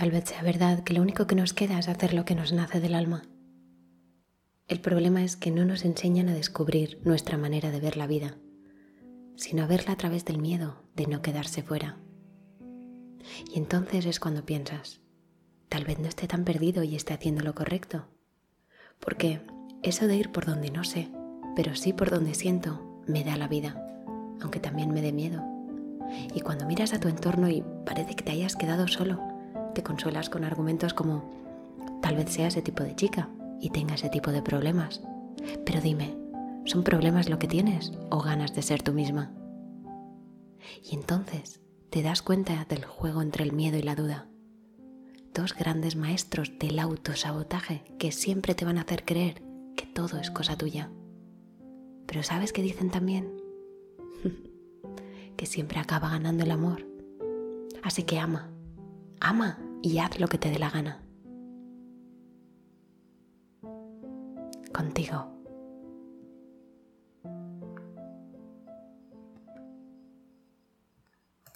Tal vez sea verdad que lo único que nos queda es hacer lo que nos nace del alma. El problema es que no nos enseñan a descubrir nuestra manera de ver la vida, sino a verla a través del miedo de no quedarse fuera. Y entonces es cuando piensas, tal vez no esté tan perdido y esté haciendo lo correcto. Porque eso de ir por donde no sé, pero sí por donde siento, me da la vida, aunque también me dé miedo. Y cuando miras a tu entorno y parece que te hayas quedado solo, te consuelas con argumentos como, tal vez sea ese tipo de chica y tenga ese tipo de problemas. Pero dime, ¿son problemas lo que tienes o ganas de ser tú misma? Y entonces te das cuenta del juego entre el miedo y la duda. Dos grandes maestros del autosabotaje que siempre te van a hacer creer que todo es cosa tuya. Pero ¿sabes qué dicen también? que siempre acaba ganando el amor. Así que ama, ama y haz lo que te dé la gana. Contigo.